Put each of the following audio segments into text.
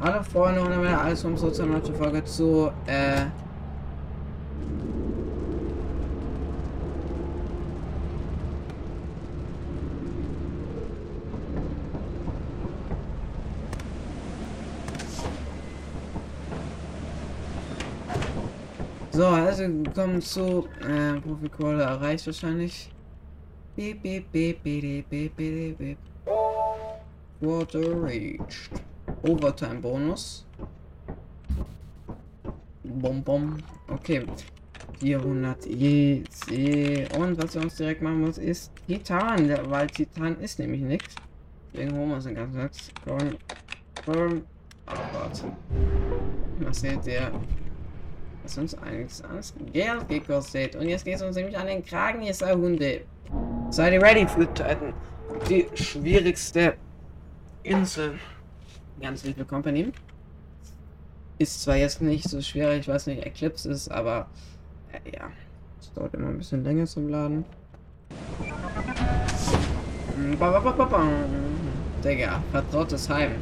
Hallo Freunde und wieder alles vom Sozialen Folge zu, äh... So, also willkommen zu, äh, Profi-Call erreicht wahrscheinlich. Beep, beep, beep, beep, beep, beep, beep. Water reached. Overtime-Bonus. Bom, bom. Okay. 400 EC. Und was wir uns direkt machen muss, ist Titan. Weil Titan ist nämlich nichts. Deswegen holen wir uns den ganzen Satz. Komm. warte. Was seht ihr? Was uns einiges ans Geld gekostet. Und jetzt geht es uns nämlich an den Kragen dieser Hunde. Seid ihr ready für Titan? Die schwierigste Insel ganz Little Company. Ist zwar jetzt nicht so schwer, ich weiß nicht, Eclipse ist, aber äh, ja, es dauert immer ein bisschen länger zum Laden. Digga, vertrautes Heim.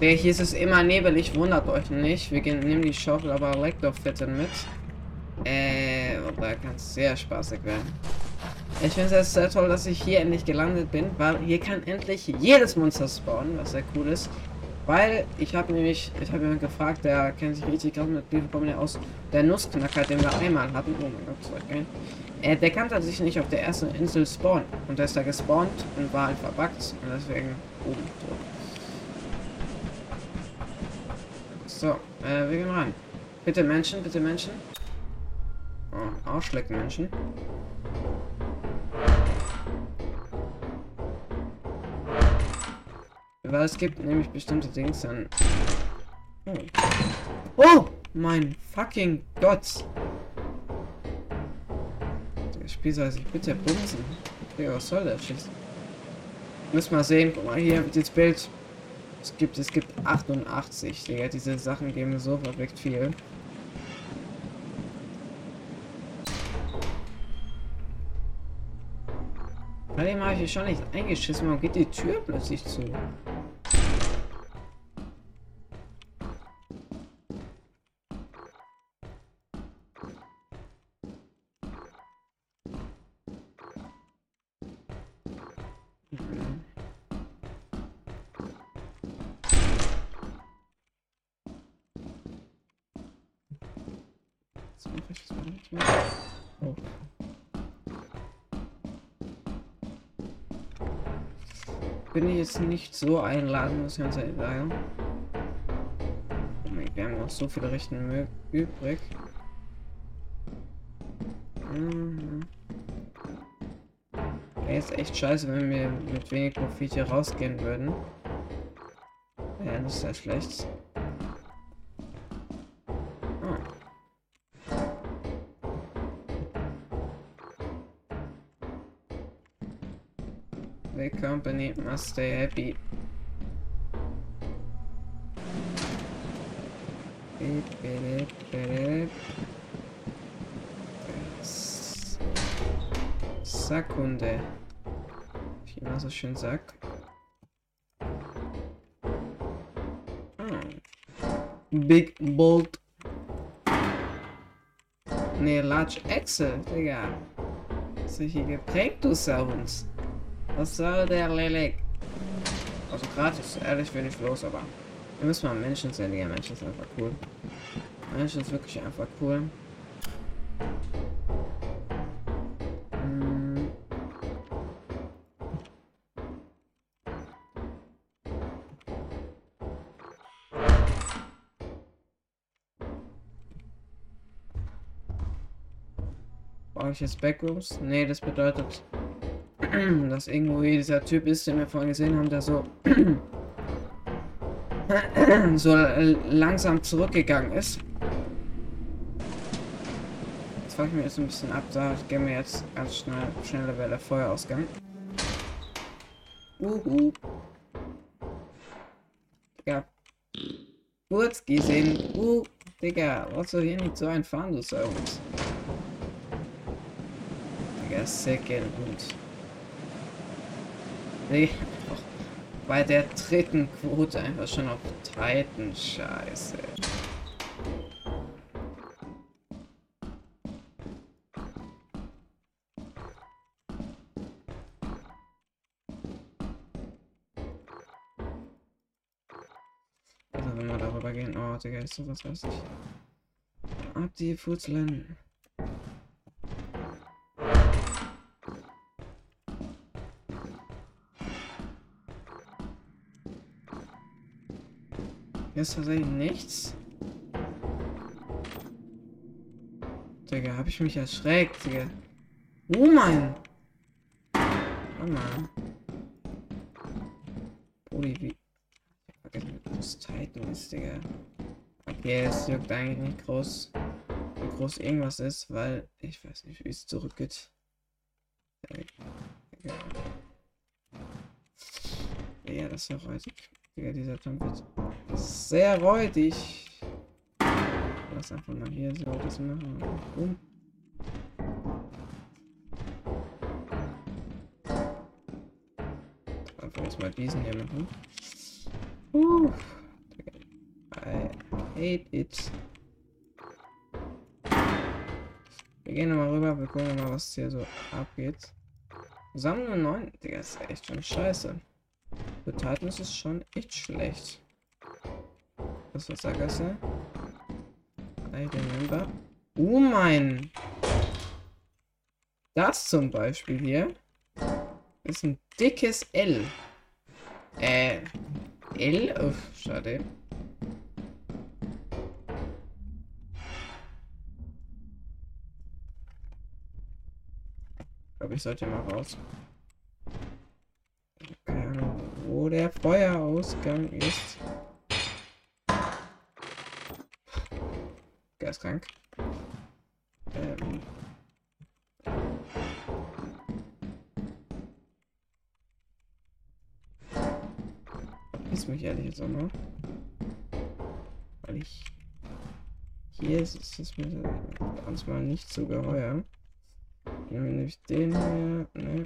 Der hier ist es immer nebelig, wundert euch nicht. Wir gehen, nehmen die Schaufel aber Elektrofitten mit. Äh, und da kann es sehr spaßig werden. Ich finde es sehr toll, dass ich hier endlich gelandet bin, weil hier kann endlich jedes Monster spawnen, was sehr cool ist. Weil ich habe nämlich, ich habe jemanden gefragt, der kennt sich richtig gut mit Briefen kommen aus, der Nussknacker, den wir einmal hatten. Oh mein Gott, war geil. Äh, der kann tatsächlich nicht auf der ersten Insel spawnen. Und der ist da gespawnt und war halt verbuggt. Und deswegen oben tot. So, äh, wir gehen rein. Bitte Menschen, bitte Menschen. Oh, Arschlecken Menschen. Weil es gibt nämlich bestimmte Dings dann. Oh. oh! Mein fucking Gott! Das Spiel soll sich bitte bumsen. Okay, was soll das? Schiss? Muss mal sehen, guck mal hier, das Bild. Es gibt, es gibt 88, Digga. Diese Sachen geben so verrückt viel. Bei dem habe ich schon nicht eingeschissen. Warum geht die Tür plötzlich zu? Oh. Bin ich jetzt nicht so einladen, muss ich ganz ehrlich sagen. Oh mein, wir haben noch so viele Richten übrig. Mhm. Wäre jetzt echt scheiße, wenn wir mit wenig Profit hier rausgehen würden. Ja, das ist ja schlecht. The company must stay happy. Sackunde. Wie man so schön sagt. Big Bolt. Ne, Large Excel, Digga. Hier geprägt, du Sounds? Was soll der Lelek? Also gratis, ehrlich ich los, aber wir müssen mal Menschen sehen. Ja, Menschen sind einfach cool. Menschen ist wirklich einfach cool. Hm. Brauche ich jetzt Backrooms? Nee, das bedeutet dass irgendwo dieser Typ ist, den wir vorhin gesehen haben, der so so langsam zurückgegangen ist. Jetzt fange ich mir jetzt ein bisschen ab, da gehen wir jetzt ganz schnell, schnelle Welle Feuerausgang. Uhu. Digga. Kurz gesehen. Uh, Digga, was soll hier nicht so ein Fahren, du Servus? Digga, second gut. Nee. bei der dritten Quote einfach schon auf Titan. Scheiße. Also wenn wir darüber gehen, oh Digga, ist sowas weiß ich. Ab die Fußlein. Hier ist tatsächlich nichts. Digga, hab ich mich erschreckt, Digga. Oh mein! Oh Mann. Ui, wie. Ich hab vergessen, wie groß Titan ist, Digga. Okay, es wirkt eigentlich nicht groß, wie groß irgendwas ist, weil ich weiß nicht, wie es zurückgeht. Ja, das ist ja räudig. Digga, dieser Jump wird sehr räudig. Lass einfach mal hier so das machen. Boom. Einfach erstmal diesen hier machen. Uh. I hate it. Wir gehen nochmal rüber, wir gucken mal, was hier so abgeht. Sammlung 9, Digga, ist echt schon scheiße. Für Titan ist es schon echt schlecht. Das ist Wassergasse. I remember. Oh mein. Das zum Beispiel hier ist ein dickes L. Äh, L? Uff, schade. Ich glaube, ich sollte mal raus wo der Feuerausgang ist. Geistkrank. Ähm. Ist mich ehrlich jetzt auch noch. Weil ich. Hier ist, ist es mir manchmal nicht so geheuer. Nehmen wir nämlich den hier. Ne.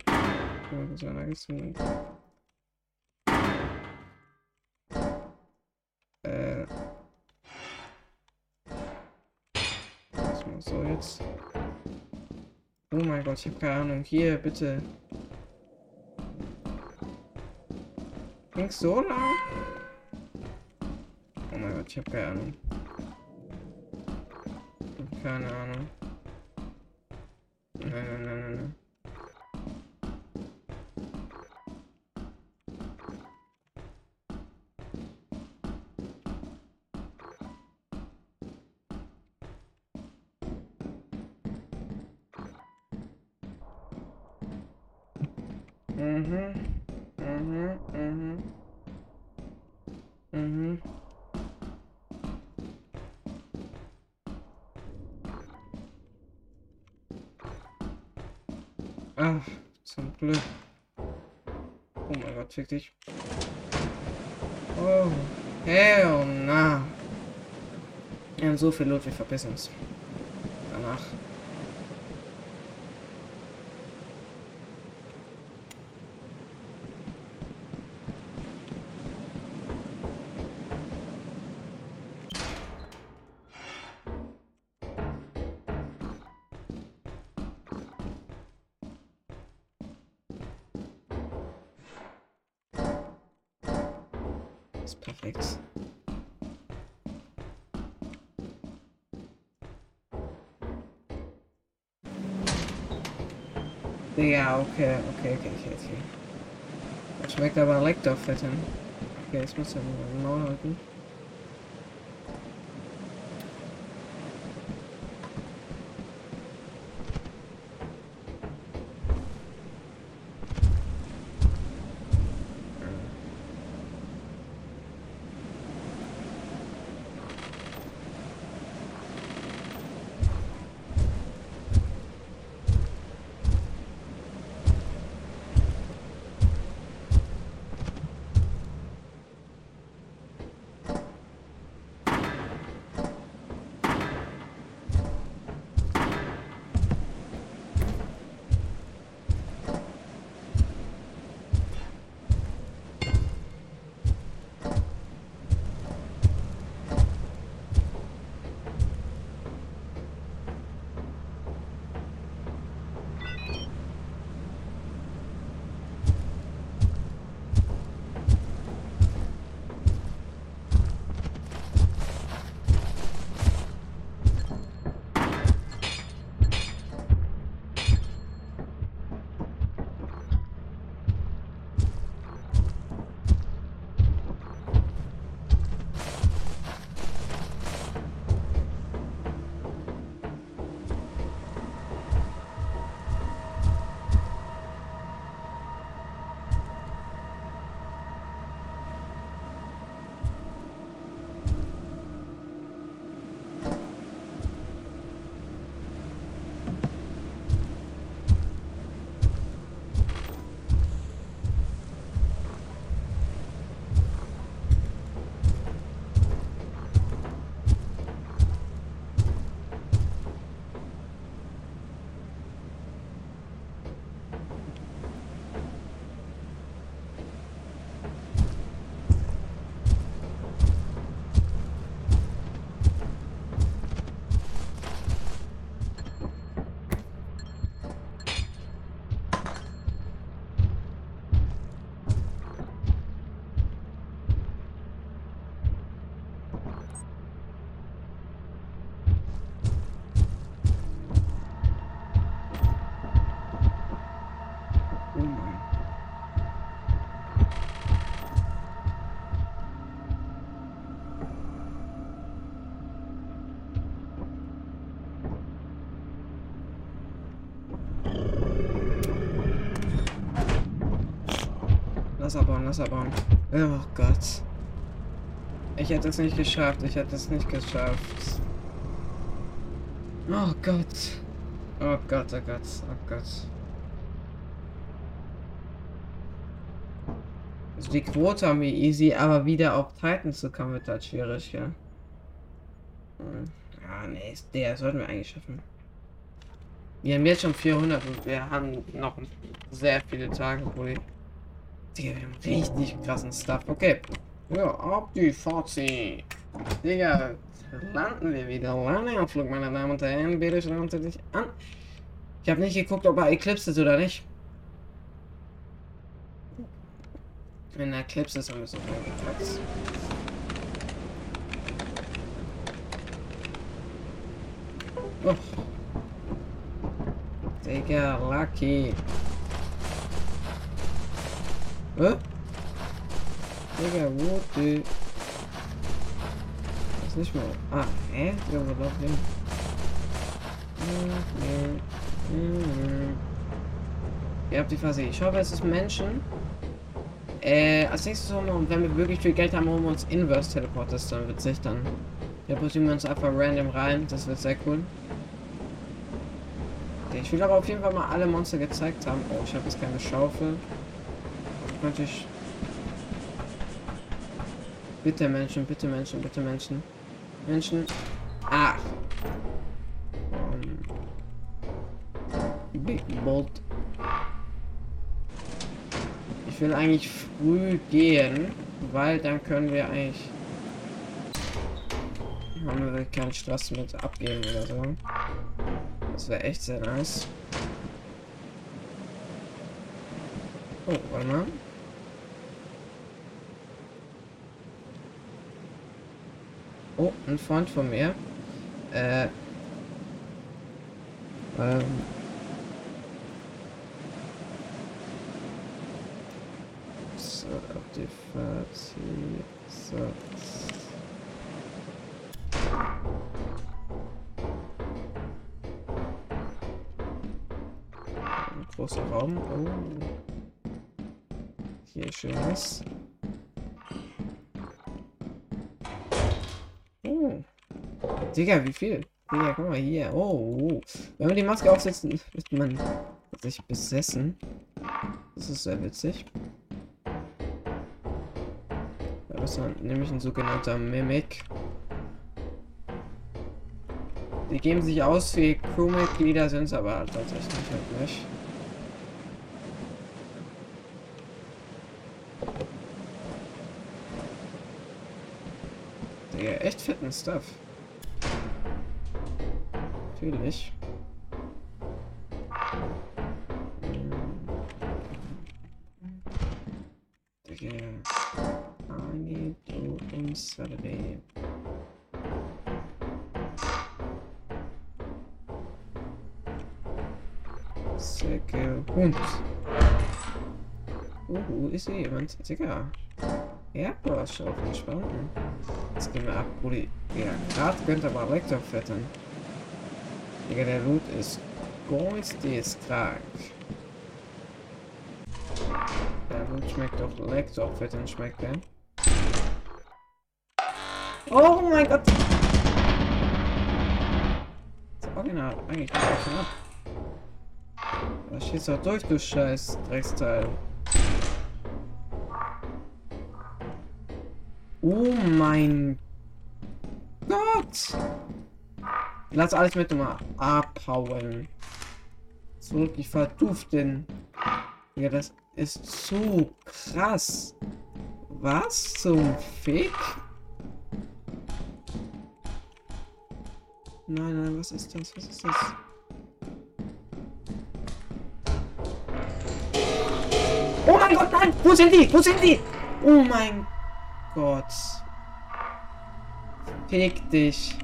Das war So, Gott, ich habe keine Ahnung. Hier, bitte. Ging's so lang? Oh mein Gott, ich habe keine Ahnung. Keine Ahnung. Nein, nein, nein, nein, nein. Mhm. Mhm. Mhm. Mhm. Ach, zum Glück. Oh mein Gott, fick dich. Oh, hell na. Wir haben so viel Loot, wir verpissen uns. Danach. Ist perfekt. Ja, okay, okay, okay, okay, okay. Das schmeckt aber fett hin. Okay, jetzt muss er genau halten. Lass abbauen, lass abbauen. Oh Gott. Ich hätte es nicht geschafft. Ich hätte es nicht geschafft. Oh Gott. Oh Gott, oh Gott, oh Gott. Also die Quote haben wir easy, aber wieder auf Titan zu kommen wird halt schwierig, ja. Ja, nee, der sollten wir eigentlich schaffen. Wir haben jetzt schon 400 und wir haben noch sehr viele Tage, wo die... Digga, wir haben richtig krassen Stuff. Okay. Ja, ab die Fazit. Digga, landen wir wieder. Landeanflug, meine Damen und Herren. Bitte schauen Sie dich an. Ich habe nicht geguckt, ob er Eclipse ist oder nicht. Wenn er Eclipse ist, haben wir so Platz. Oh. Digga, Lucky. Hä? Digga, wo die... Ist nicht mehr... Ah, hä? Ja, wo läuft hin? Ihr habt die Phase. Ich hoffe, es ist Menschen. Äh, als nächstes holen wir, wenn wir wirklich viel Geld haben, holen wir uns Inverse Teleporters, dann witzig dann. Da putzen wir uns einfach random rein, das wird sehr cool. Ich will aber auf jeden Fall mal alle Monster gezeigt haben. Oh, ich habe jetzt keine Schaufel. Könnte ich... Bitte Menschen, bitte Menschen, bitte Menschen. Menschen. Ah. Um. Big Bolt. Ich will eigentlich früh gehen, weil dann können wir eigentlich haben wir keinen Stress mit abgeben oder so. Das wäre echt sehr nice. Oh, warte mal. Oh, ein Freund von mir. Äh. Ähm. So, auf die Fazit. So. großer Raum. Oh. Hier schönes. Oh. Digga, wie viel? Digga, guck mal hier. Oh, oh. Wenn wir die Maske aufsetzen, wird man sich besessen. Das ist sehr witzig. Da ist dann nämlich ein sogenannter Mimic. Die geben sich aus wie Crewmitglieder, sind es aber halt tatsächlich halt nicht. Digga, echt fetten Stuff. Natürlich. Digga. Ani, du und Saturday. Säcke Hund. Uh, ist hier jemand? Digga. Erdbeerschaufeln, spannend. Jetzt gehen wir ab, Brudi. Ja, gerade könnte aber Rektor fetten. Digga, der Loot ist geisteskrank. Der Loot schmeckt doch Lektor fetten, schmeckt der. Oh mein Gott! Das Original eigentlich ab. Da schießt doch durch, du scheiß Drecksteil. Oh mein Gott! Lass alles mit mal abhauen. So, die verduften. Ja, das ist so krass. Was zum Fick? Nein, nein, was ist das? Was ist das? Oh mein Gott, nein! Wo sind die? Wo sind die? Oh mein. Gott. Fick dich.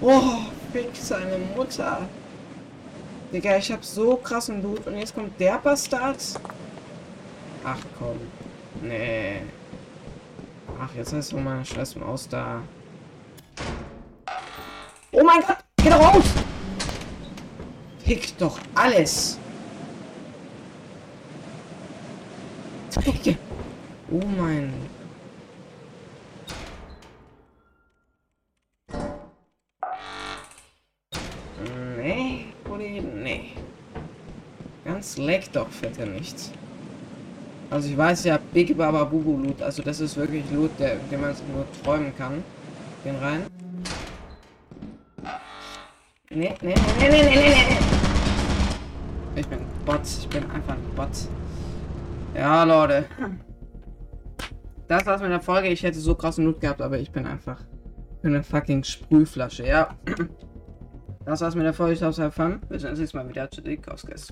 Oh, fick seine Mutter. Digga, ich hab so krassen Blut und jetzt kommt der Bastard. Ach komm. Nee. Ach, jetzt ist so meine scheiß Maus da. Oh mein Gott! Geh doch raus! Pick doch alles. Picke. Oh mein. Buddy, nee. Ganz leck doch, fährt er nicht. Also ich weiß ja, Big Baba Bubu Loot, also das ist wirklich Loot, der, den man nur träumen kann. Gehen rein. Nee, nee, nee, nee, nee, nee, nee. Ich bin Bot, ich bin einfach ein Bot. Ja, Leute. Das war's mit der Folge. Ich hätte so krassen Loot gehabt, aber ich bin einfach eine fucking Sprühflasche, ja. Das war's mit der Folge. Ich hoffe, es hat Fun. Wir sehen uns nächstes Mal wieder zu Dick Ausgäste.